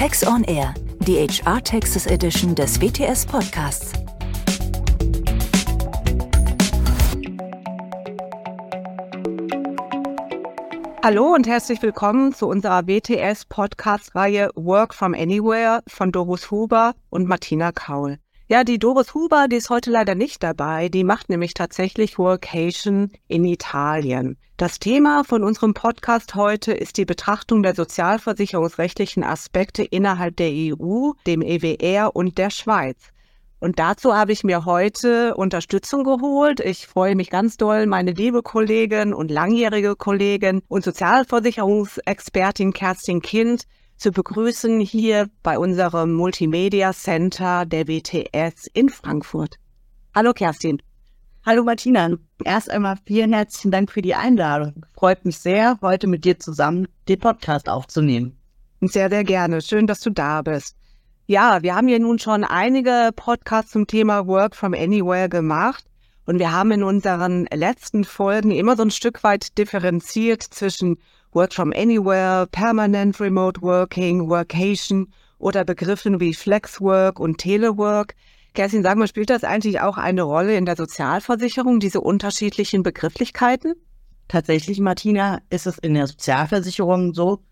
Tax on Air, die HR Texas Edition des WTS Podcasts. Hallo und herzlich willkommen zu unserer WTS Podcast-Reihe Work from Anywhere von Doris Huber und Martina Kaul. Ja, die Doris Huber, die ist heute leider nicht dabei. Die macht nämlich tatsächlich Workation in Italien. Das Thema von unserem Podcast heute ist die Betrachtung der sozialversicherungsrechtlichen Aspekte innerhalb der EU, dem EWR und der Schweiz. Und dazu habe ich mir heute Unterstützung geholt. Ich freue mich ganz doll, meine liebe Kollegin und langjährige Kollegin und Sozialversicherungsexpertin Kerstin Kind zu begrüßen hier bei unserem Multimedia Center der WTS in Frankfurt. Hallo Kerstin. Hallo Martina. Erst einmal vielen herzlichen Dank für die Einladung. Freut mich sehr, heute mit dir zusammen den Podcast aufzunehmen. Sehr, sehr gerne. Schön, dass du da bist. Ja, wir haben ja nun schon einige Podcasts zum Thema Work from Anywhere gemacht. Und wir haben in unseren letzten Folgen immer so ein Stück weit differenziert zwischen Work from Anywhere, Permanent Remote Working, Workation oder Begriffen wie Flexwork und Telework. Kerstin, sag mal, spielt das eigentlich auch eine Rolle in der Sozialversicherung, diese unterschiedlichen Begrifflichkeiten? Tatsächlich, Martina, ist es in der Sozialversicherung so,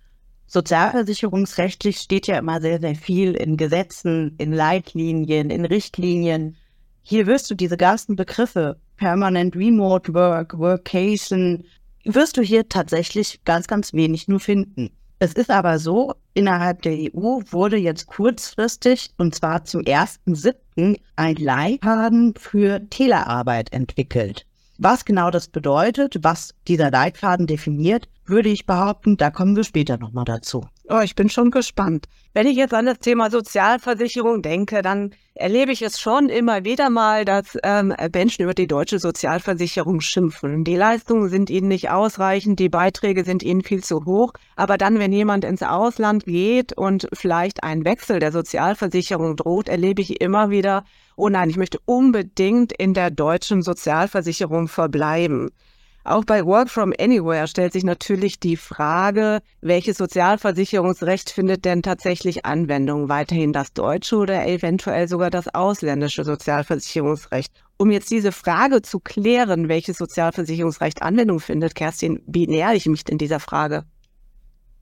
sozialversicherungsrechtlich steht ja immer sehr, sehr viel in Gesetzen, in Leitlinien, in Richtlinien. Hier wirst du diese ganzen Begriffe, Permanent Remote Work, Workation, wirst du hier tatsächlich ganz, ganz wenig nur finden. Es ist aber so, innerhalb der EU wurde jetzt kurzfristig, und zwar zum 1.7., ein Leitfaden für Telearbeit entwickelt. Was genau das bedeutet, was dieser Leitfaden definiert, würde ich behaupten, da kommen wir später nochmal dazu. Oh, ich bin schon gespannt. Wenn ich jetzt an das Thema Sozialversicherung denke, dann erlebe ich es schon immer wieder mal, dass ähm, Menschen über die deutsche Sozialversicherung schimpfen. Die Leistungen sind ihnen nicht ausreichend, die Beiträge sind ihnen viel zu hoch. Aber dann, wenn jemand ins Ausland geht und vielleicht ein Wechsel der Sozialversicherung droht, erlebe ich immer wieder, oh nein, ich möchte unbedingt in der deutschen Sozialversicherung verbleiben. Auch bei Work from Anywhere stellt sich natürlich die Frage, welches Sozialversicherungsrecht findet denn tatsächlich Anwendung? Weiterhin das deutsche oder eventuell sogar das ausländische Sozialversicherungsrecht? Um jetzt diese Frage zu klären, welches Sozialversicherungsrecht Anwendung findet, Kerstin, wie nähere ich mich denn dieser Frage?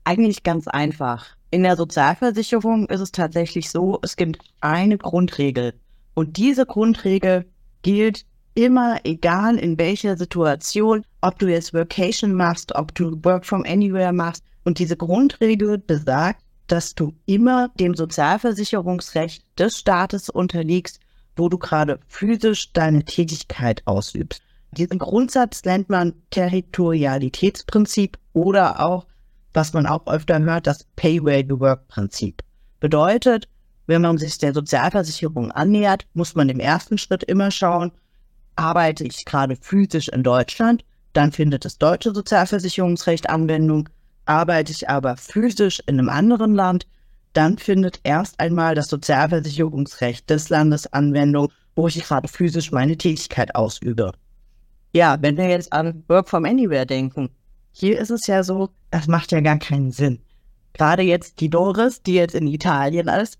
Eigentlich ganz einfach. In der Sozialversicherung ist es tatsächlich so, es gibt eine Grundregel. Und diese Grundregel gilt immer, egal in welcher Situation, ob du jetzt Workation machst, ob du Work from Anywhere machst. Und diese Grundregel besagt, dass du immer dem Sozialversicherungsrecht des Staates unterliegst, wo du gerade physisch deine Tätigkeit ausübst. Diesen Grundsatz nennt man Territorialitätsprinzip oder auch, was man auch öfter hört, das Pay Where You Work Prinzip. Bedeutet, wenn man sich der Sozialversicherung annähert, muss man im ersten Schritt immer schauen, arbeite ich gerade physisch in Deutschland, dann findet das deutsche Sozialversicherungsrecht Anwendung. Arbeite ich aber physisch in einem anderen Land, dann findet erst einmal das Sozialversicherungsrecht des Landes Anwendung, wo ich gerade physisch meine Tätigkeit ausübe. Ja, wenn wir jetzt an Work from Anywhere denken, hier ist es ja so, das macht ja gar keinen Sinn. Gerade jetzt die Doris, die jetzt in Italien ist,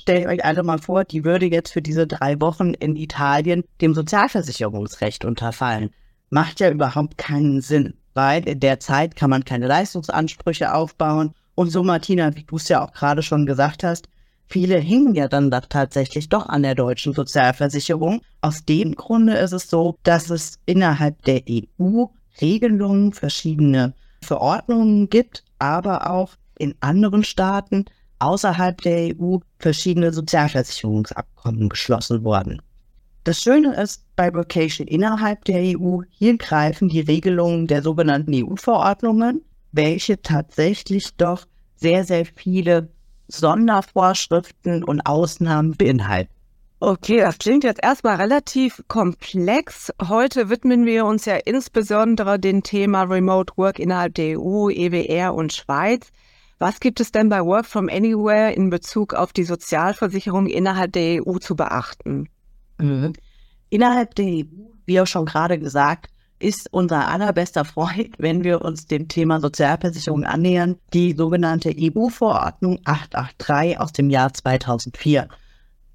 stellt euch alle mal vor, die würde jetzt für diese drei Wochen in Italien dem Sozialversicherungsrecht unterfallen. Macht ja überhaupt keinen Sinn, weil in der Zeit kann man keine Leistungsansprüche aufbauen. Und so, Martina, wie du es ja auch gerade schon gesagt hast, viele hingen ja dann da tatsächlich doch an der deutschen Sozialversicherung. Aus dem Grunde ist es so, dass es innerhalb der EU Regelungen, verschiedene Verordnungen gibt, aber auch in anderen Staaten außerhalb der EU verschiedene Sozialversicherungsabkommen geschlossen worden. Das Schöne ist bei Vocation innerhalb der EU, hier greifen die Regelungen der sogenannten EU-Verordnungen, welche tatsächlich doch sehr, sehr viele Sondervorschriften und Ausnahmen beinhalten. Okay, das klingt jetzt erstmal relativ komplex. Heute widmen wir uns ja insbesondere dem Thema Remote Work innerhalb der EU, EWR und Schweiz. Was gibt es denn bei Work from Anywhere in Bezug auf die Sozialversicherung innerhalb der EU zu beachten? Mhm. Innerhalb der EU, wie auch schon gerade gesagt, ist unser allerbester Freund, wenn wir uns dem Thema Sozialversicherung annähern, die sogenannte EU-Verordnung 883 aus dem Jahr 2004.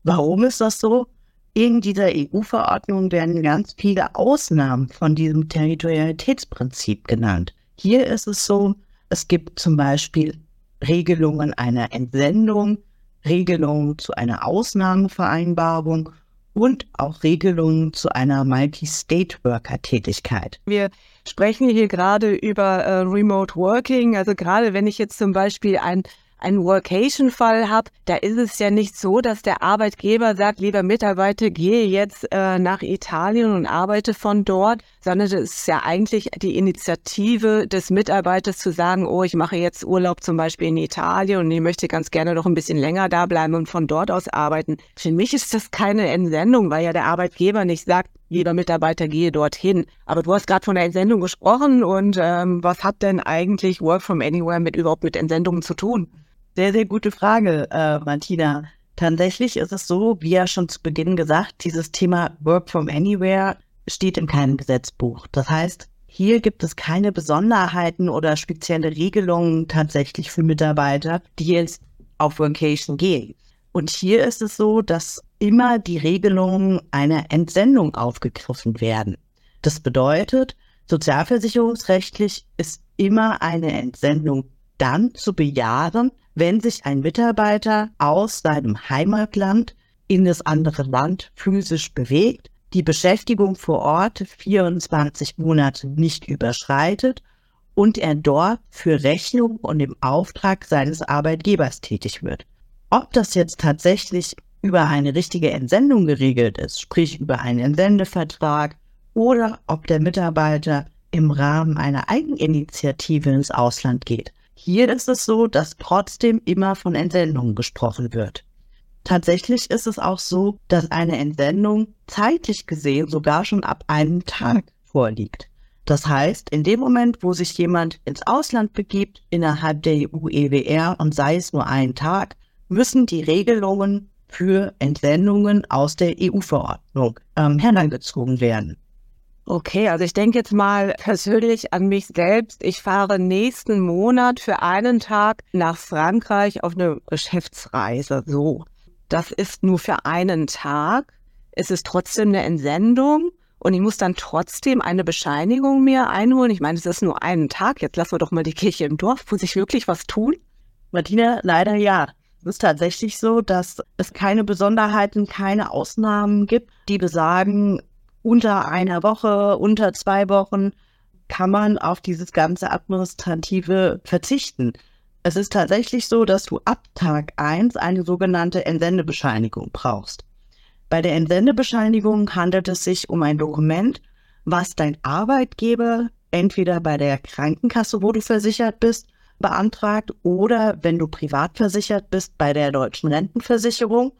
Warum ist das so? In dieser EU-Verordnung werden ganz viele Ausnahmen von diesem Territorialitätsprinzip genannt. Hier ist es so, es gibt zum Beispiel Regelungen einer Entsendung, Regelungen zu einer Ausnahmevereinbarung und auch Regelungen zu einer Multi-State-Worker-Tätigkeit. Wir sprechen hier gerade über äh, Remote Working. Also gerade wenn ich jetzt zum Beispiel ein einen Workation-Fall habe, da ist es ja nicht so, dass der Arbeitgeber sagt, lieber Mitarbeiter, gehe jetzt äh, nach Italien und arbeite von dort, sondern es ist ja eigentlich die Initiative des Mitarbeiters zu sagen, oh, ich mache jetzt Urlaub zum Beispiel in Italien und ich möchte ganz gerne noch ein bisschen länger da bleiben und von dort aus arbeiten. Für mich ist das keine Entsendung, weil ja der Arbeitgeber nicht sagt, lieber Mitarbeiter, gehe dorthin. Aber du hast gerade von der Entsendung gesprochen und ähm, was hat denn eigentlich Work from Anywhere mit überhaupt mit Entsendungen zu tun? Sehr, sehr gute Frage, äh, Martina. Tatsächlich ist es so, wie ja schon zu Beginn gesagt, dieses Thema Work from Anywhere steht in keinem Gesetzbuch. Das heißt, hier gibt es keine Besonderheiten oder spezielle Regelungen tatsächlich für Mitarbeiter, die jetzt auf Vacation gehen. Und hier ist es so, dass immer die Regelungen einer Entsendung aufgegriffen werden. Das bedeutet, sozialversicherungsrechtlich ist immer eine Entsendung dann zu bejahen, wenn sich ein Mitarbeiter aus seinem Heimatland in das andere Land physisch bewegt, die Beschäftigung vor Ort 24 Monate nicht überschreitet und er dort für Rechnung und im Auftrag seines Arbeitgebers tätig wird. Ob das jetzt tatsächlich über eine richtige Entsendung geregelt ist, sprich über einen Entsendevertrag, oder ob der Mitarbeiter im Rahmen einer Eigeninitiative ins Ausland geht, hier ist es so, dass trotzdem immer von Entsendungen gesprochen wird. Tatsächlich ist es auch so, dass eine Entsendung zeitlich gesehen sogar schon ab einem Tag vorliegt. Das heißt, in dem Moment, wo sich jemand ins Ausland begibt, innerhalb der EU-EWR und sei es nur einen Tag, müssen die Regelungen für Entsendungen aus der EU-Verordnung ähm, herangezogen werden. Okay, also ich denke jetzt mal persönlich an mich selbst. Ich fahre nächsten Monat für einen Tag nach Frankreich auf eine Geschäftsreise. So, das ist nur für einen Tag. Es ist trotzdem eine Entsendung und ich muss dann trotzdem eine Bescheinigung mir einholen. Ich meine, es ist nur einen Tag. Jetzt lassen wir doch mal die Kirche im Dorf. Muss ich wirklich was tun? Martina, leider ja. Es ist tatsächlich so, dass es keine Besonderheiten, keine Ausnahmen gibt, die besagen, unter einer Woche, unter zwei Wochen kann man auf dieses ganze Administrative verzichten. Es ist tatsächlich so, dass du ab Tag eins eine sogenannte Entsendebescheinigung brauchst. Bei der Entsendebescheinigung handelt es sich um ein Dokument, was dein Arbeitgeber entweder bei der Krankenkasse, wo du versichert bist, beantragt oder wenn du privat versichert bist bei der deutschen Rentenversicherung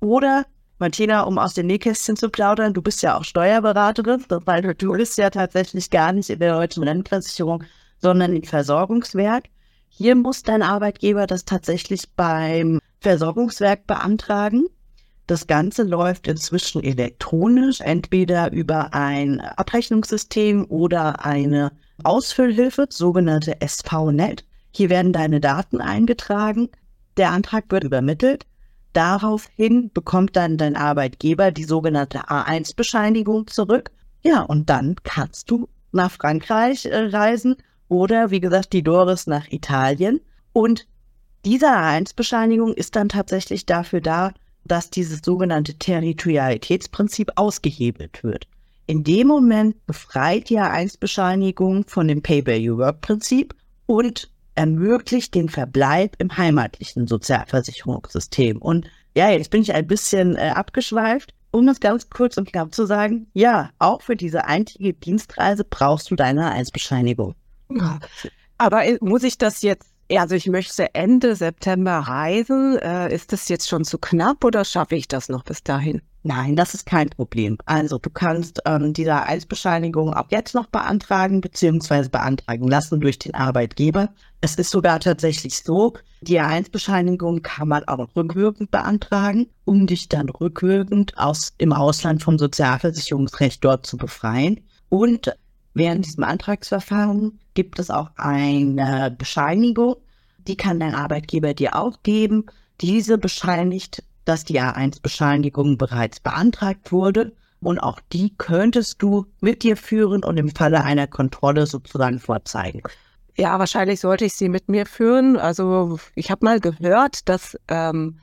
oder Martina, um aus dem Nähkästchen zu plaudern, du bist ja auch Steuerberaterin, weil du bist ja tatsächlich gar nicht in der deutschen Rentenversicherung, sondern im Versorgungswerk. Hier muss dein Arbeitgeber das tatsächlich beim Versorgungswerk beantragen. Das Ganze läuft inzwischen elektronisch, entweder über ein Abrechnungssystem oder eine Ausfüllhilfe, sogenannte SVNet. Hier werden deine Daten eingetragen. Der Antrag wird übermittelt. Daraufhin bekommt dann dein Arbeitgeber die sogenannte A1-Bescheinigung zurück. Ja, und dann kannst du nach Frankreich äh, reisen oder wie gesagt die Doris nach Italien. Und diese A1-Bescheinigung ist dann tatsächlich dafür da, dass dieses sogenannte Territorialitätsprinzip ausgehebelt wird. In dem Moment befreit die A1-Bescheinigung von dem Pay-by-You-Work-Prinzip und ermöglicht den Verbleib im heimatlichen Sozialversicherungssystem. Und ja, jetzt bin ich ein bisschen äh, abgeschweift. Um das ganz kurz und knapp zu sagen, ja, auch für diese einzige Dienstreise brauchst du deine Eisbescheinigung. Aber äh, muss ich das jetzt, also ich möchte Ende September reisen, äh, ist das jetzt schon zu knapp oder schaffe ich das noch bis dahin? Nein, das ist kein Problem. Also du kannst ähm, diese Eisbescheinigung auch jetzt noch beantragen beziehungsweise beantragen lassen durch den Arbeitgeber. Es ist sogar tatsächlich so, die A1-Bescheinigung kann man auch rückwirkend beantragen, um dich dann rückwirkend aus im Ausland vom Sozialversicherungsrecht dort zu befreien. Und während diesem Antragsverfahren gibt es auch eine Bescheinigung, die kann dein Arbeitgeber dir auch geben. Diese bescheinigt, dass die A1-Bescheinigung bereits beantragt wurde und auch die könntest du mit dir führen und im Falle einer Kontrolle sozusagen vorzeigen. Ja, wahrscheinlich sollte ich sie mit mir führen. Also ich habe mal gehört, dass ähm,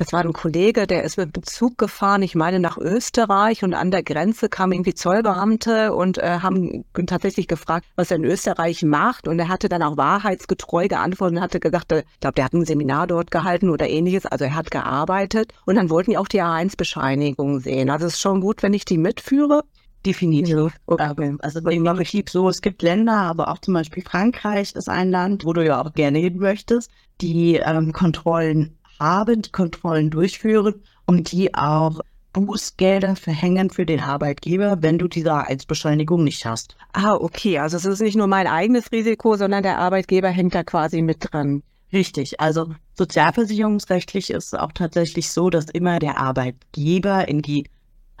das war ein Kollege, der ist mit dem Zug gefahren, ich meine nach Österreich und an der Grenze kamen irgendwie Zollbeamte und äh, haben tatsächlich gefragt, was er in Österreich macht und er hatte dann auch wahrheitsgetreu geantwortet und hatte gesagt, äh, ich glaube, der hat ein Seminar dort gehalten oder ähnliches, also er hat gearbeitet und dann wollten die auch die A1-Bescheinigung sehen. Also es ist schon gut, wenn ich die mitführe. Definitiv. Okay. Also bei mir so, es gibt Länder, aber auch zum Beispiel Frankreich ist ein Land, wo du ja auch gerne hin möchtest, die ähm, Kontrollen haben, die Kontrollen durchführen und die auch Bußgelder verhängen für den Arbeitgeber, wenn du diese A1-Bescheinigung nicht hast. Ah, okay. Also es ist nicht nur mein eigenes Risiko, sondern der Arbeitgeber hängt da quasi mit dran. Richtig. Also sozialversicherungsrechtlich ist es auch tatsächlich so, dass immer der Arbeitgeber in die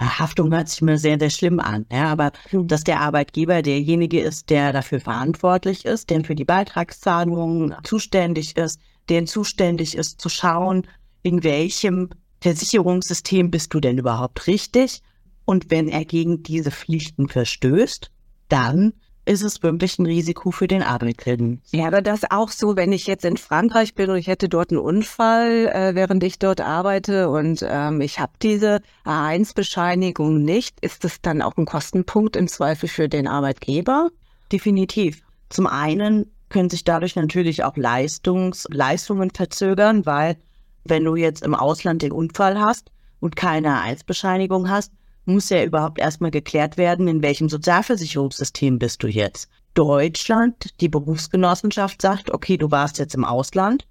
Haftung hört sich immer sehr, sehr schlimm an, ja, aber dass der Arbeitgeber derjenige ist, der dafür verantwortlich ist, der für die Beitragszahlungen zuständig ist, der zuständig ist, zu schauen, in welchem Versicherungssystem bist du denn überhaupt richtig? Und wenn er gegen diese Pflichten verstößt, dann ist es wirklich ein Risiko für den Arbeitgeber. Wäre das auch so, wenn ich jetzt in Frankreich bin und ich hätte dort einen Unfall, äh, während ich dort arbeite und ähm, ich habe diese A1-Bescheinigung nicht, ist das dann auch ein Kostenpunkt im Zweifel für den Arbeitgeber? Definitiv. Zum einen können sich dadurch natürlich auch Leistungs Leistungen verzögern, weil wenn du jetzt im Ausland den Unfall hast und keine Eilsbescheinigung hast, muss ja überhaupt erstmal geklärt werden, in welchem Sozialversicherungssystem bist du jetzt. Deutschland, die Berufsgenossenschaft sagt, okay, du warst jetzt im Ausland,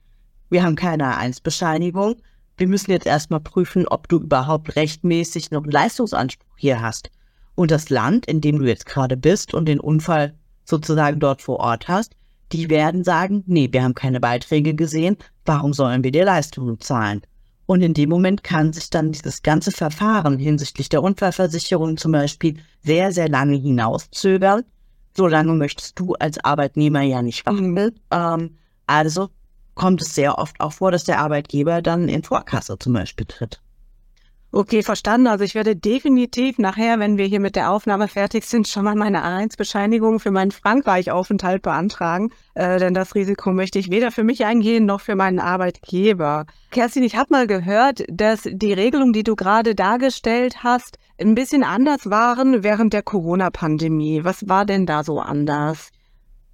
wir haben keine A1-Bescheinigung, wir müssen jetzt erstmal prüfen, ob du überhaupt rechtmäßig noch einen Leistungsanspruch hier hast. Und das Land, in dem du jetzt gerade bist und den Unfall sozusagen dort vor Ort hast, die werden sagen, nee, wir haben keine Beiträge gesehen, warum sollen wir dir Leistungen zahlen? Und in dem Moment kann sich dann dieses ganze Verfahren hinsichtlich der Unfallversicherung zum Beispiel sehr, sehr lange hinauszögern. So lange möchtest du als Arbeitnehmer ja nicht warten. Ähm, also kommt es sehr oft auch vor, dass der Arbeitgeber dann in Vorkasse zum Beispiel tritt. Okay, verstanden. Also ich werde definitiv nachher, wenn wir hier mit der Aufnahme fertig sind, schon mal meine A1-Bescheinigung für meinen Frankreich-Aufenthalt beantragen. Äh, denn das Risiko möchte ich weder für mich eingehen noch für meinen Arbeitgeber. Kerstin, ich habe mal gehört, dass die Regelungen, die du gerade dargestellt hast, ein bisschen anders waren während der Corona-Pandemie. Was war denn da so anders?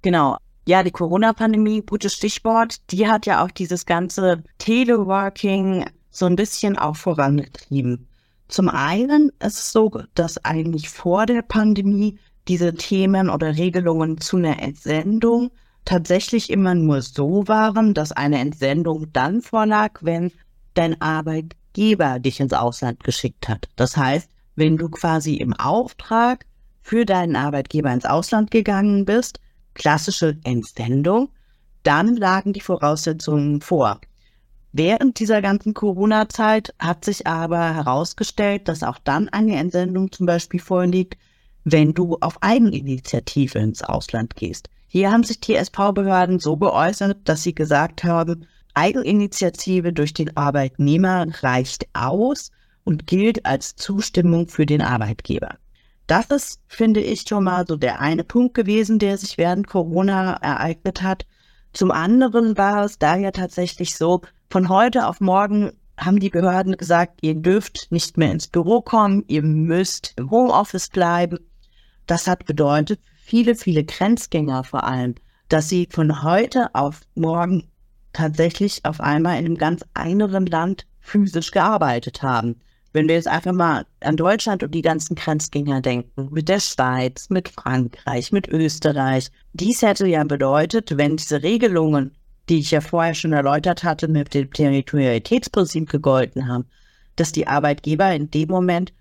Genau. Ja, die Corona-Pandemie, gutes Stichwort, die hat ja auch dieses ganze Teleworking so ein bisschen auch vorangetrieben. Zum einen ist es so, dass eigentlich vor der Pandemie diese Themen oder Regelungen zu einer Entsendung tatsächlich immer nur so waren, dass eine Entsendung dann vorlag, wenn dein Arbeitgeber dich ins Ausland geschickt hat. Das heißt, wenn du quasi im Auftrag für deinen Arbeitgeber ins Ausland gegangen bist, klassische Entsendung, dann lagen die Voraussetzungen vor. Während dieser ganzen Corona-Zeit hat sich aber herausgestellt, dass auch dann eine Entsendung zum Beispiel vorliegt, wenn du auf Eigeninitiative ins Ausland gehst. Hier haben sich die SV-Behörden so geäußert, dass sie gesagt haben, Eigeninitiative durch den Arbeitnehmer reicht aus und gilt als Zustimmung für den Arbeitgeber. Das ist, finde ich, schon mal so der eine Punkt gewesen, der sich während Corona ereignet hat. Zum anderen war es daher tatsächlich so, von heute auf morgen haben die Behörden gesagt, ihr dürft nicht mehr ins Büro kommen, ihr müsst im Homeoffice bleiben. Das hat bedeutet, viele, viele Grenzgänger vor allem, dass sie von heute auf morgen tatsächlich auf einmal in einem ganz anderen Land physisch gearbeitet haben. Wenn wir jetzt einfach mal an Deutschland und die ganzen Grenzgänger denken, mit der Schweiz, mit Frankreich, mit Österreich, dies hätte ja bedeutet, wenn diese Regelungen die ich ja vorher schon erläutert hatte, mit dem Territorialitätsprinzip gegolten haben, dass die Arbeitgeber in dem Moment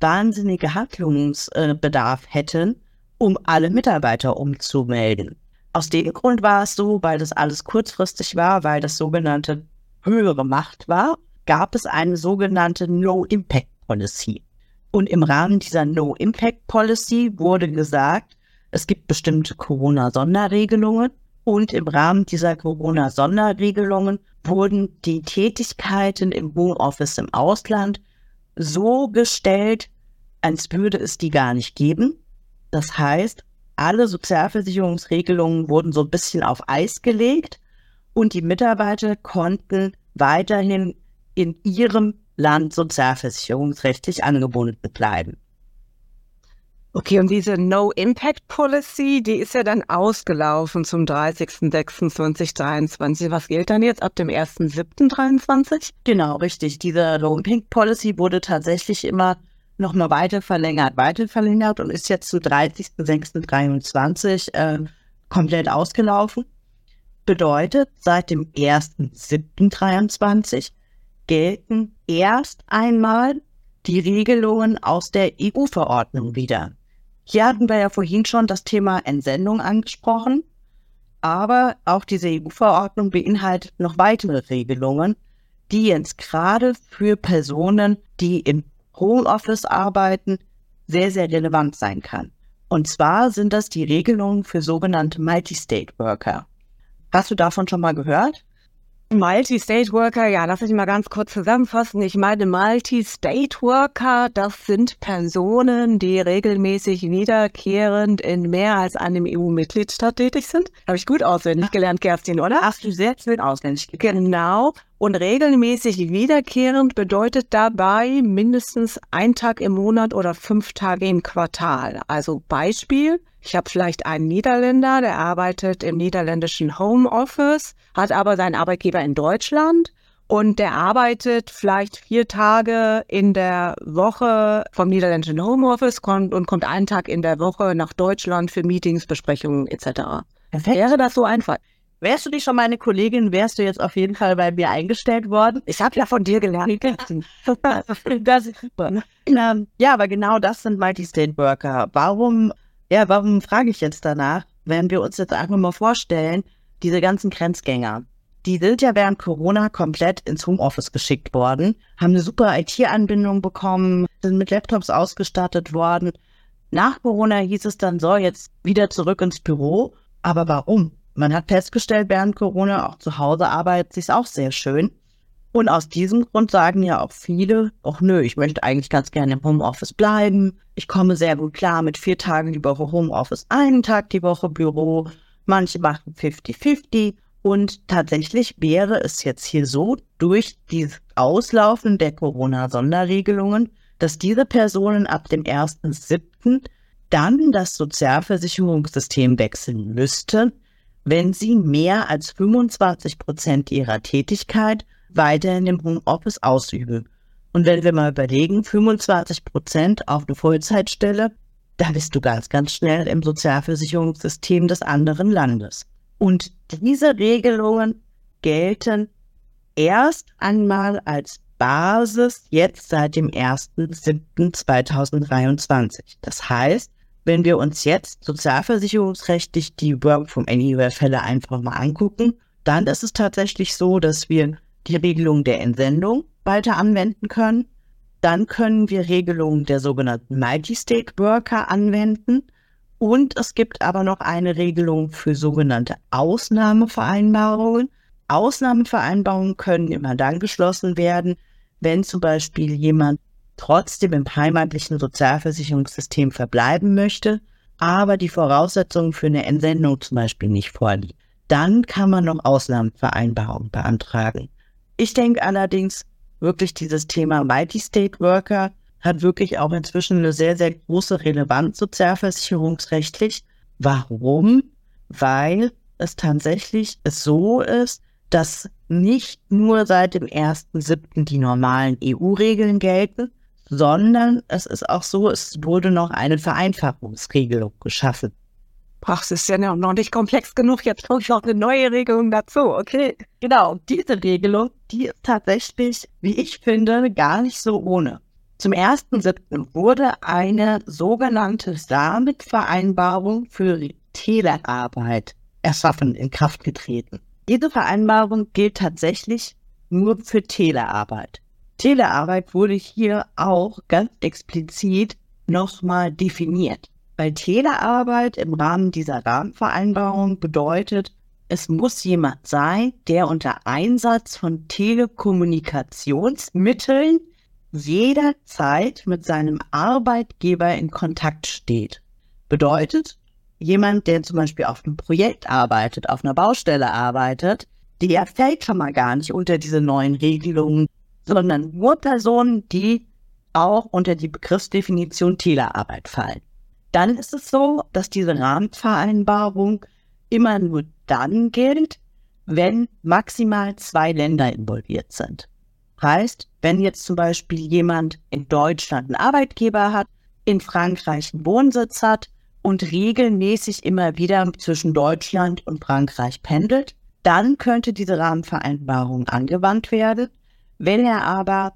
wahnsinnige Handlungsbedarf hätten, um alle Mitarbeiter umzumelden. Aus dem Grund war es so, weil das alles kurzfristig war, weil das sogenannte höhere Macht war, gab es eine sogenannte No-Impact Policy. Und im Rahmen dieser No-Impact Policy wurde gesagt, Es gibt bestimmte Corona-Sonderregelungen und im Rahmen dieser Corona-Sonderregelungen wurden die Tätigkeiten im Homeoffice im Ausland so gestellt, als würde es die gar nicht geben. Das heißt, alle Sozialversicherungsregelungen wurden so ein bisschen auf Eis gelegt und die Mitarbeiter konnten weiterhin in ihrem Land sozialversicherungsrechtlich angebunden bleiben. Okay, und diese No-Impact-Policy, die ist ja dann ausgelaufen zum 30.06.2023. Was gilt dann jetzt ab dem 1.07.2023? Genau, richtig. Diese No-Impact-Policy wurde tatsächlich immer nochmal weiter verlängert, weiter verlängert und ist jetzt zu 30.06.23 äh, komplett ausgelaufen. Bedeutet, seit dem 1.07.23 gelten erst einmal die Regelungen aus der EU-Verordnung wieder. Hier hatten wir ja vorhin schon das Thema Entsendung angesprochen, aber auch diese EU-Verordnung beinhaltet noch weitere Regelungen, die jetzt gerade für Personen, die im Homeoffice arbeiten, sehr, sehr relevant sein kann. Und zwar sind das die Regelungen für sogenannte Multi-State Worker. Hast du davon schon mal gehört? Multi-State Worker, ja, lass mich mal ganz kurz zusammenfassen. Ich meine, Multi-State Worker, das sind Personen, die regelmäßig wiederkehrend in mehr als einem EU-Mitgliedstaat tätig sind. Habe ich gut auswendig gelernt, Kerstin, oder? Hast du sehr schön auswendig gelernt. Genau. Und regelmäßig wiederkehrend bedeutet dabei mindestens ein Tag im Monat oder fünf Tage im Quartal. Also Beispiel, ich habe vielleicht einen Niederländer, der arbeitet im niederländischen Homeoffice, hat aber seinen Arbeitgeber in Deutschland und der arbeitet vielleicht vier Tage in der Woche vom niederländischen Homeoffice kommt und kommt einen Tag in der Woche nach Deutschland für Meetings, Besprechungen etc. Perfekt. Wäre das so einfach? Wärst du nicht schon meine Kollegin, wärst du jetzt auf jeden Fall bei mir eingestellt worden. Ich habe ja von dir gelernt. das ist super. Ähm, ja, aber genau das sind Multi-State Worker. Warum ja, warum frage ich jetzt danach? Wenn wir uns jetzt einfach mal vorstellen, diese ganzen Grenzgänger, die sind ja während Corona komplett ins Homeoffice geschickt worden, haben eine super IT-Anbindung bekommen, sind mit Laptops ausgestattet worden. Nach Corona hieß es dann so, jetzt wieder zurück ins Büro. Aber warum? Man hat festgestellt, während Corona auch zu Hause arbeitet sich auch sehr schön. Und aus diesem Grund sagen ja auch viele, ach nö, ich möchte eigentlich ganz gerne im Homeoffice bleiben. Ich komme sehr gut klar mit vier Tagen die Woche Homeoffice, einen Tag die Woche Büro. Manche machen 50-50. Und tatsächlich wäre es jetzt hier so, durch dieses Auslaufen der Corona-Sonderregelungen, dass diese Personen ab dem 1.7. dann das Sozialversicherungssystem wechseln müssten, wenn sie mehr als 25 Prozent ihrer Tätigkeit weiterhin im Homeoffice ausübe. Und wenn wir mal überlegen, 25 Prozent auf eine Vollzeitstelle, da bist du ganz, ganz schnell im Sozialversicherungssystem des anderen Landes. Und diese Regelungen gelten erst einmal als Basis jetzt seit dem 1.7.2023. Das heißt, wenn wir uns jetzt sozialversicherungsrechtlich die Work from Anywhere Fälle einfach mal angucken, dann ist es tatsächlich so, dass wir die Regelung der Entsendung weiter anwenden können. Dann können wir Regelungen der sogenannten Multi-State Worker anwenden. Und es gibt aber noch eine Regelung für sogenannte Ausnahmevereinbarungen. Ausnahmevereinbarungen können immer dann geschlossen werden, wenn zum Beispiel jemand trotzdem im heimatlichen Sozialversicherungssystem verbleiben möchte, aber die Voraussetzungen für eine Entsendung zum Beispiel nicht vorliegen. Dann kann man noch Ausnahmevereinbarungen beantragen. Ich denke allerdings wirklich dieses Thema Multi-State Worker hat wirklich auch inzwischen eine sehr, sehr große Relevanz sozialversicherungsrechtlich. Warum? Weil es tatsächlich so ist, dass nicht nur seit dem 1.7. die normalen EU-Regeln gelten, sondern es ist auch so, es wurde noch eine Vereinfachungsregelung geschaffen. Ach, es ist ja noch nicht komplex genug. Jetzt kommt noch eine neue Regelung dazu. Okay. Genau. Diese Regelung, die ist tatsächlich, wie ich finde, gar nicht so ohne. Zum 1.7. wurde eine sogenannte Rahmenvereinbarung für Telearbeit erschaffen, in Kraft getreten. Diese Vereinbarung gilt tatsächlich nur für Telearbeit. Telearbeit wurde hier auch ganz explizit nochmal definiert. Weil Telearbeit im Rahmen dieser Rahmenvereinbarung bedeutet, es muss jemand sein, der unter Einsatz von Telekommunikationsmitteln jederzeit mit seinem Arbeitgeber in Kontakt steht. Bedeutet, jemand, der zum Beispiel auf einem Projekt arbeitet, auf einer Baustelle arbeitet, der fällt schon mal gar nicht unter diese neuen Regelungen, sondern nur Personen, die auch unter die Begriffsdefinition Telearbeit fallen. Dann ist es so, dass diese Rahmenvereinbarung immer nur dann gilt, wenn maximal zwei Länder involviert sind. Heißt, wenn jetzt zum Beispiel jemand in Deutschland einen Arbeitgeber hat, in Frankreich einen Wohnsitz hat und regelmäßig immer wieder zwischen Deutschland und Frankreich pendelt, dann könnte diese Rahmenvereinbarung angewandt werden. Wenn er aber,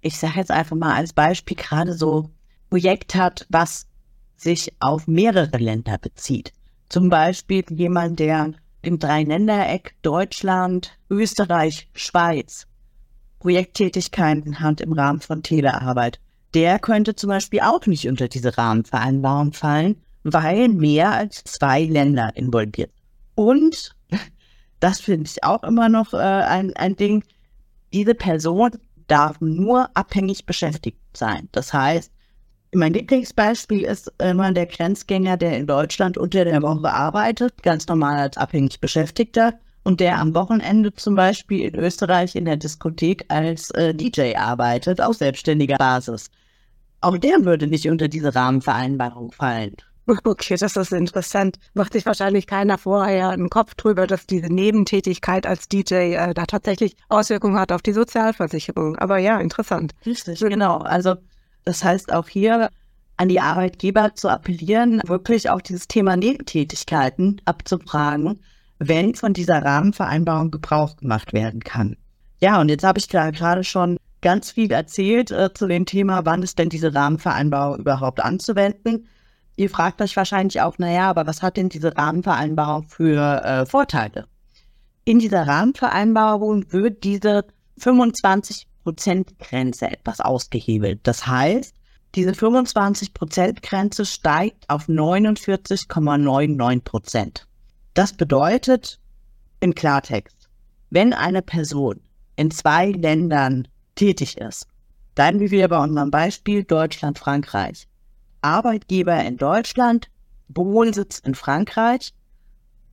ich sage jetzt einfach mal als Beispiel, gerade so Projekt hat, was sich auf mehrere Länder bezieht. Zum Beispiel jemand, der im Dreiländereck Deutschland, Österreich, Schweiz Projekttätigkeiten hat im Rahmen von Telearbeit. Der könnte zum Beispiel auch nicht unter diese Rahmenvereinbarung fallen, weil mehr als zwei Länder involviert. Und das finde ich auch immer noch äh, ein, ein Ding. Diese Person darf nur abhängig beschäftigt sein. Das heißt, mein Lieblingsbeispiel ist immer der Grenzgänger, der in Deutschland unter der Woche arbeitet, ganz normal als abhängig Beschäftigter, und der am Wochenende zum Beispiel in Österreich in der Diskothek als äh, DJ arbeitet, auf selbstständiger Basis. Auch der würde nicht unter diese Rahmenvereinbarung fallen. Okay, das ist interessant. Macht sich wahrscheinlich keiner vorher einen Kopf drüber, dass diese Nebentätigkeit als DJ äh, da tatsächlich Auswirkungen hat auf die Sozialversicherung. Aber ja, interessant. Richtig, genau. Also das heißt auch hier an die Arbeitgeber zu appellieren, wirklich auch dieses Thema Nebentätigkeiten abzufragen, wenn von dieser Rahmenvereinbarung Gebrauch gemacht werden kann. Ja, und jetzt habe ich gerade schon ganz viel erzählt äh, zu dem Thema, wann ist denn diese Rahmenvereinbarung überhaupt anzuwenden. Ihr fragt euch wahrscheinlich auch, naja, aber was hat denn diese Rahmenvereinbarung für äh, Vorteile? In dieser Rahmenvereinbarung wird diese 25%-Grenze etwas ausgehebelt. Das heißt, diese 25%-Grenze steigt auf 49,99%. Das bedeutet im Klartext, wenn eine Person in zwei Ländern tätig ist, bleiben wir wieder bei unserem Beispiel Deutschland, Frankreich, Arbeitgeber in Deutschland, Wohnsitz in Frankreich,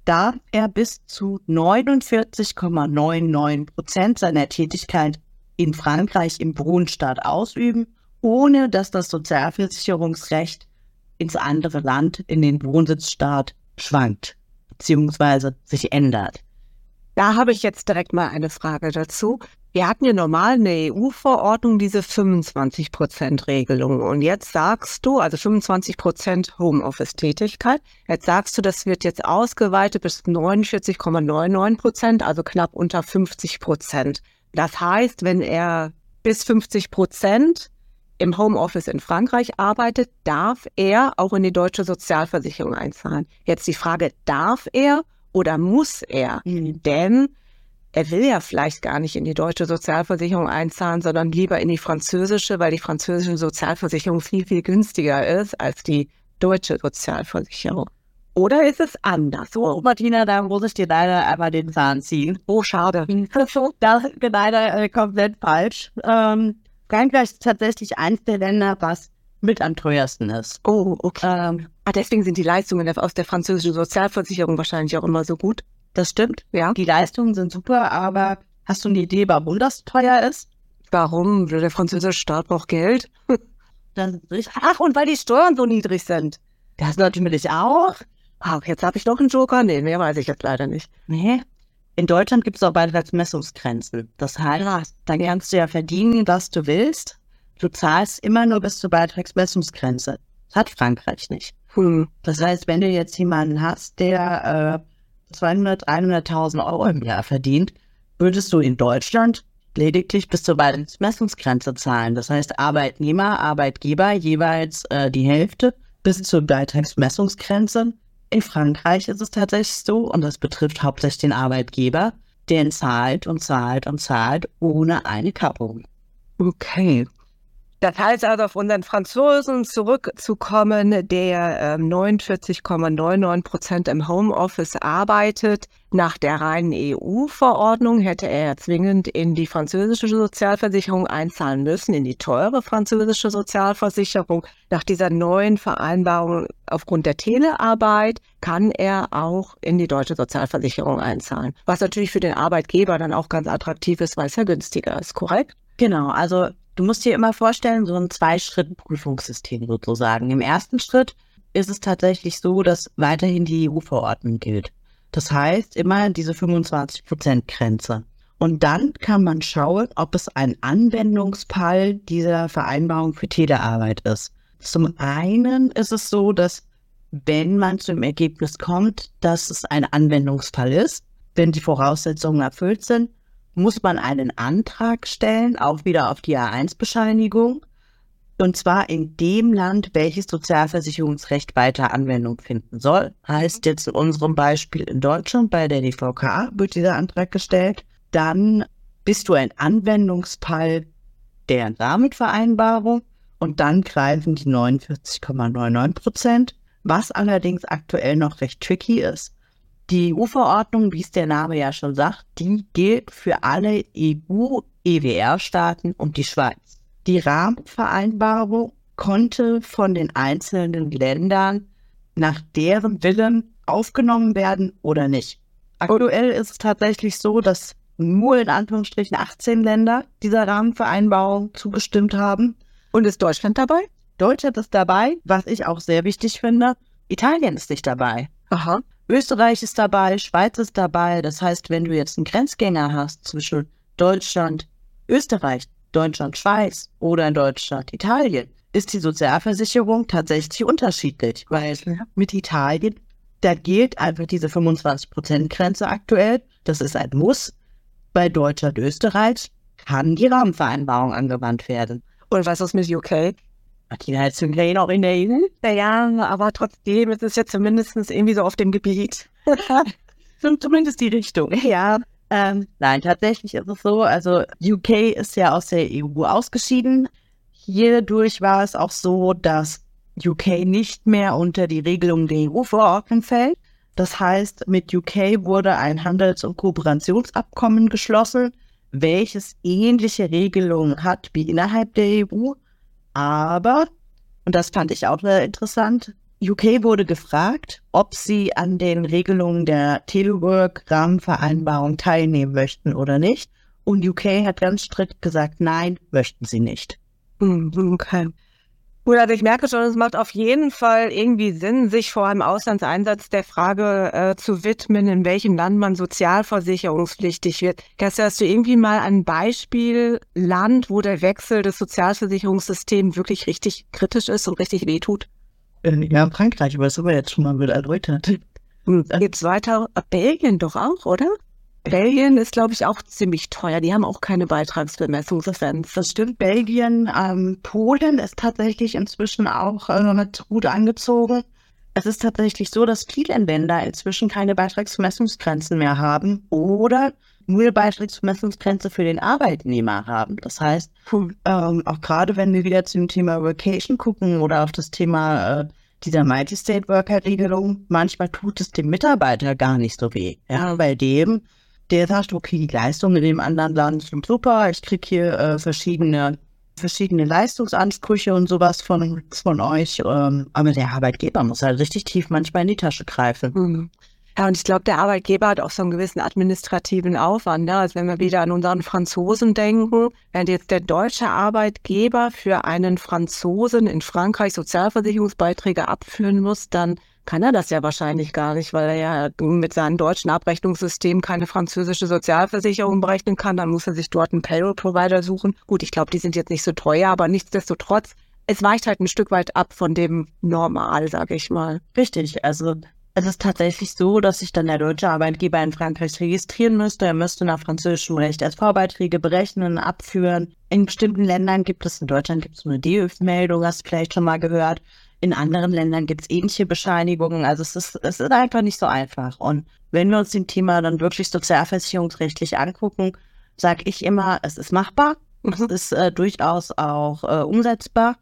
darf er bis zu 49,99 Prozent seiner Tätigkeit in Frankreich im Wohnstaat ausüben, ohne dass das Sozialversicherungsrecht ins andere Land, in den Wohnsitzstaat schwankt bzw. sich ändert. Da habe ich jetzt direkt mal eine Frage dazu. Wir hatten ja normal eine EU-Verordnung, diese 25-Prozent-Regelung. Und jetzt sagst du, also 25 Prozent Homeoffice-Tätigkeit. Jetzt sagst du, das wird jetzt ausgeweitet bis 49,99 Prozent, also knapp unter 50 Prozent. Das heißt, wenn er bis 50 Prozent im Homeoffice in Frankreich arbeitet, darf er auch in die deutsche Sozialversicherung einzahlen. Jetzt die Frage, darf er oder muss er? Mhm. Denn er will ja vielleicht gar nicht in die deutsche Sozialversicherung einzahlen, sondern lieber in die französische, weil die französische Sozialversicherung viel, viel günstiger ist als die deutsche Sozialversicherung. Oder ist es anders? Oh, Martina, da muss ich dir leider einmal den Zahn ziehen. Oh, schade. Das ist leider äh, komplett falsch. Ähm, Frankreich ist tatsächlich eins der Länder, was mit am teuersten ist. Oh, okay. Ähm, ah, deswegen sind die Leistungen aus der französischen Sozialversicherung wahrscheinlich auch immer so gut. Das stimmt, ja. Die Leistungen sind super, aber hast du eine Idee, warum das teuer ist? Warum? Der französische Staat braucht Geld. Ach, und weil die Steuern so niedrig sind. Das natürlich auch. Ach, jetzt habe ich noch einen Joker. Nee, mehr weiß ich jetzt leider nicht. Nee. In Deutschland gibt es auch Beitragsmessungsgrenzen. Das heißt, da kannst du ja verdienen, was du willst. Du zahlst immer nur bis zur Beitragsmessungsgrenze. Das hat Frankreich nicht. Hm. Das heißt, wenn du jetzt jemanden hast, der äh, 200, 300.000 Euro im Jahr verdient, würdest du in Deutschland lediglich bis zur Beitragsmessungsgrenze zahlen. Das heißt, Arbeitnehmer, Arbeitgeber jeweils äh, die Hälfte bis zur Beitragsmessungsgrenze. In Frankreich ist es tatsächlich so, und das betrifft hauptsächlich den Arbeitgeber, der zahlt und zahlt und zahlt ohne eine Kappung. Okay. Das heißt also, auf unseren Franzosen zurückzukommen, der äh, 49,99 Prozent im Homeoffice arbeitet. Nach der reinen EU-Verordnung hätte er zwingend in die französische Sozialversicherung einzahlen müssen, in die teure französische Sozialversicherung. Nach dieser neuen Vereinbarung aufgrund der Telearbeit kann er auch in die deutsche Sozialversicherung einzahlen. Was natürlich für den Arbeitgeber dann auch ganz attraktiv ist, weil es ja günstiger ist, korrekt? Genau, also Du musst dir immer vorstellen, so ein Zwei-Schritt-Prüfungssystem sozusagen. Im ersten Schritt ist es tatsächlich so, dass weiterhin die EU-Verordnung gilt. Das heißt immer diese 25-Prozent-Grenze. Und dann kann man schauen, ob es ein Anwendungsfall dieser Vereinbarung für Telearbeit ist. Zum einen ist es so, dass wenn man zum Ergebnis kommt, dass es ein Anwendungsfall ist, wenn die Voraussetzungen erfüllt sind, muss man einen Antrag stellen, auch wieder auf die A1-Bescheinigung. Und zwar in dem Land, welches Sozialversicherungsrecht weiter Anwendung finden soll. Heißt jetzt in unserem Beispiel in Deutschland bei der DVK wird dieser Antrag gestellt. Dann bist du ein Anwendungsfall der Rahmenvereinbarung und dann greifen die 49,99 Prozent. Was allerdings aktuell noch recht tricky ist, die EU-Verordnung, wie es der Name ja schon sagt, die gilt für alle EU-EWR-Staaten und die Schweiz. Die Rahmenvereinbarung konnte von den einzelnen Ländern nach deren Willen aufgenommen werden oder nicht. Aktuell ist es tatsächlich so, dass nur in Anführungsstrichen 18 Länder dieser Rahmenvereinbarung zugestimmt haben. Und ist Deutschland dabei? Deutschland ist dabei, was ich auch sehr wichtig finde. Italien ist nicht dabei. Aha. Österreich ist dabei, Schweiz ist dabei. Das heißt, wenn du jetzt einen Grenzgänger hast zwischen Deutschland, Österreich, Deutschland, Schweiz oder in Deutschland, Italien, ist die Sozialversicherung tatsächlich unterschiedlich, weil mit Italien, da gilt einfach diese 25%-Grenze aktuell. Das ist ein Muss. Bei Deutschland, Österreich kann die Rahmenvereinbarung angewandt werden. Und was ist mit UK? Die Heizung gehen auch in der EU. Ja, aber trotzdem ist es ja zumindest irgendwie so auf dem Gebiet. Zumindest die Richtung. Ja. Ähm, nein, tatsächlich ist es so. Also UK ist ja aus der EU ausgeschieden. Hierdurch war es auch so, dass UK nicht mehr unter die Regelung der EU-Verordnung fällt. Das heißt, mit UK wurde ein Handels- und Kooperationsabkommen geschlossen, welches ähnliche Regelungen hat wie innerhalb der EU. Aber, und das fand ich auch sehr interessant, UK wurde gefragt, ob sie an den Regelungen der Telework-Rahmenvereinbarung teilnehmen möchten oder nicht. Und UK hat ganz strikt gesagt, nein, möchten sie nicht. Hm, okay. Gut, also ich merke schon, es macht auf jeden Fall irgendwie Sinn, sich vor einem Auslandseinsatz der Frage äh, zu widmen, in welchem Land man sozialversicherungspflichtig wird. Kerstin, hast du irgendwie mal ein Beispiel Land, wo der Wechsel des Sozialversicherungssystems wirklich richtig kritisch ist und richtig wehtut? Ja, Frankreich, aber das haben wir jetzt schon mal mit erläutert. Hm, Geht's weiter? Belgien doch auch, oder? Belgien ist, glaube ich, auch ziemlich teuer. Die haben auch keine Beitragsbemessungsreferenz. Das stimmt. Belgien, ähm, Polen ist tatsächlich inzwischen auch äh, gut angezogen. Es ist tatsächlich so, dass viele Länder inzwischen keine Beitragsbemessungsgrenzen mehr haben oder nur Beitragsbemessungsgrenze für den Arbeitnehmer haben. Das heißt, ähm, auch gerade wenn wir wieder zum Thema Vacation gucken oder auf das Thema äh, dieser Multi-State-Worker-Regelung, manchmal tut es dem Mitarbeiter gar nicht so weh. Ja, bei dem der sagt, okay, die Leistung in dem anderen Land sind super, ich kriege hier äh, verschiedene, verschiedene Leistungsansprüche und sowas von, von euch, ähm, aber der Arbeitgeber muss halt richtig tief manchmal in die Tasche greifen. Mhm. Ja, und ich glaube, der Arbeitgeber hat auch so einen gewissen administrativen Aufwand. Ne? Also wenn wir wieder an unseren Franzosen denken, wenn jetzt der deutsche Arbeitgeber für einen Franzosen in Frankreich Sozialversicherungsbeiträge abführen muss, dann kann er das ja wahrscheinlich gar nicht, weil er ja mit seinem deutschen Abrechnungssystem keine französische Sozialversicherung berechnen kann. Dann muss er sich dort einen Payroll-Provider suchen. Gut, ich glaube, die sind jetzt nicht so teuer, aber nichtsdestotrotz, es weicht halt ein Stück weit ab von dem Normal, sage ich mal. Richtig, also es ist tatsächlich so, dass sich dann der deutsche Arbeitgeber in Frankreich registrieren müsste. Er müsste nach französischem Recht als Vorbeiträge berechnen, abführen. In bestimmten Ländern gibt es, in Deutschland gibt es eine DÖF-Meldung, hast du vielleicht schon mal gehört. In anderen Ländern gibt es ähnliche Bescheinigungen. Also es ist, es ist einfach nicht so einfach. Und wenn wir uns dem Thema dann wirklich sozialversicherungsrechtlich angucken, sage ich immer, es ist machbar. Das ist äh, durchaus auch äh, umsetzbar.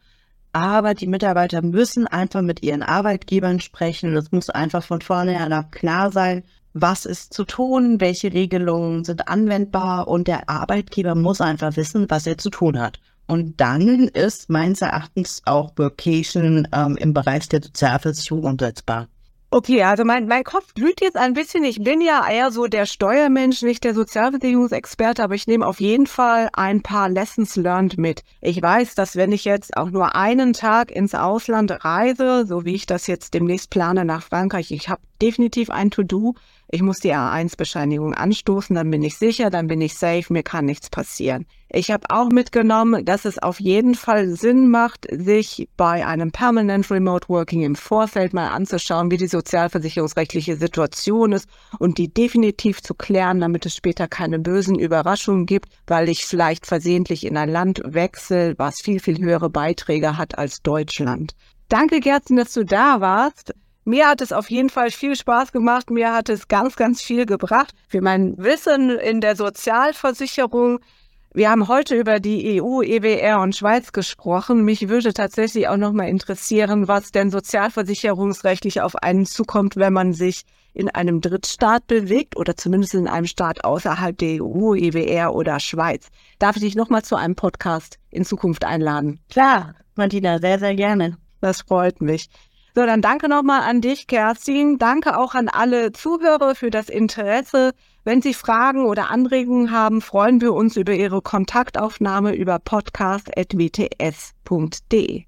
Aber die Mitarbeiter müssen einfach mit ihren Arbeitgebern sprechen. Es muss einfach von vornherein klar sein, was ist zu tun, welche Regelungen sind anwendbar und der Arbeitgeber muss einfach wissen, was er zu tun hat. Und dann ist meines Erachtens auch Workation ähm, im Bereich der Sozialversicherung umsetzbar. Okay, also mein, mein Kopf glüht jetzt ein bisschen. Ich bin ja eher so der Steuermensch, nicht der Sozialversicherungsexperte, aber ich nehme auf jeden Fall ein paar Lessons learned mit. Ich weiß, dass wenn ich jetzt auch nur einen Tag ins Ausland reise, so wie ich das jetzt demnächst plane nach Frankreich, ich habe definitiv ein To-Do, ich muss die A1-Bescheinigung anstoßen, dann bin ich sicher, dann bin ich safe, mir kann nichts passieren. Ich habe auch mitgenommen, dass es auf jeden Fall Sinn macht, sich bei einem Permanent Remote Working im Vorfeld mal anzuschauen, wie die sozialversicherungsrechtliche Situation ist und die definitiv zu klären, damit es später keine bösen Überraschungen gibt, weil ich vielleicht versehentlich in ein Land wechsle, was viel, viel höhere Beiträge hat als Deutschland. Danke, Gerzen, dass du da warst. Mir hat es auf jeden Fall viel Spaß gemacht. Mir hat es ganz, ganz viel gebracht für mein Wissen in der Sozialversicherung. Wir haben heute über die EU, EWR und Schweiz gesprochen. Mich würde tatsächlich auch noch mal interessieren, was denn sozialversicherungsrechtlich auf einen zukommt, wenn man sich in einem Drittstaat bewegt oder zumindest in einem Staat außerhalb der EU, EWR oder Schweiz. Darf ich dich noch mal zu einem Podcast in Zukunft einladen? Klar, Martina, sehr, sehr gerne. Das freut mich. So, dann danke nochmal an dich, Kerstin. Danke auch an alle Zuhörer für das Interesse. Wenn Sie Fragen oder Anregungen haben, freuen wir uns über Ihre Kontaktaufnahme über podcast.wts.de.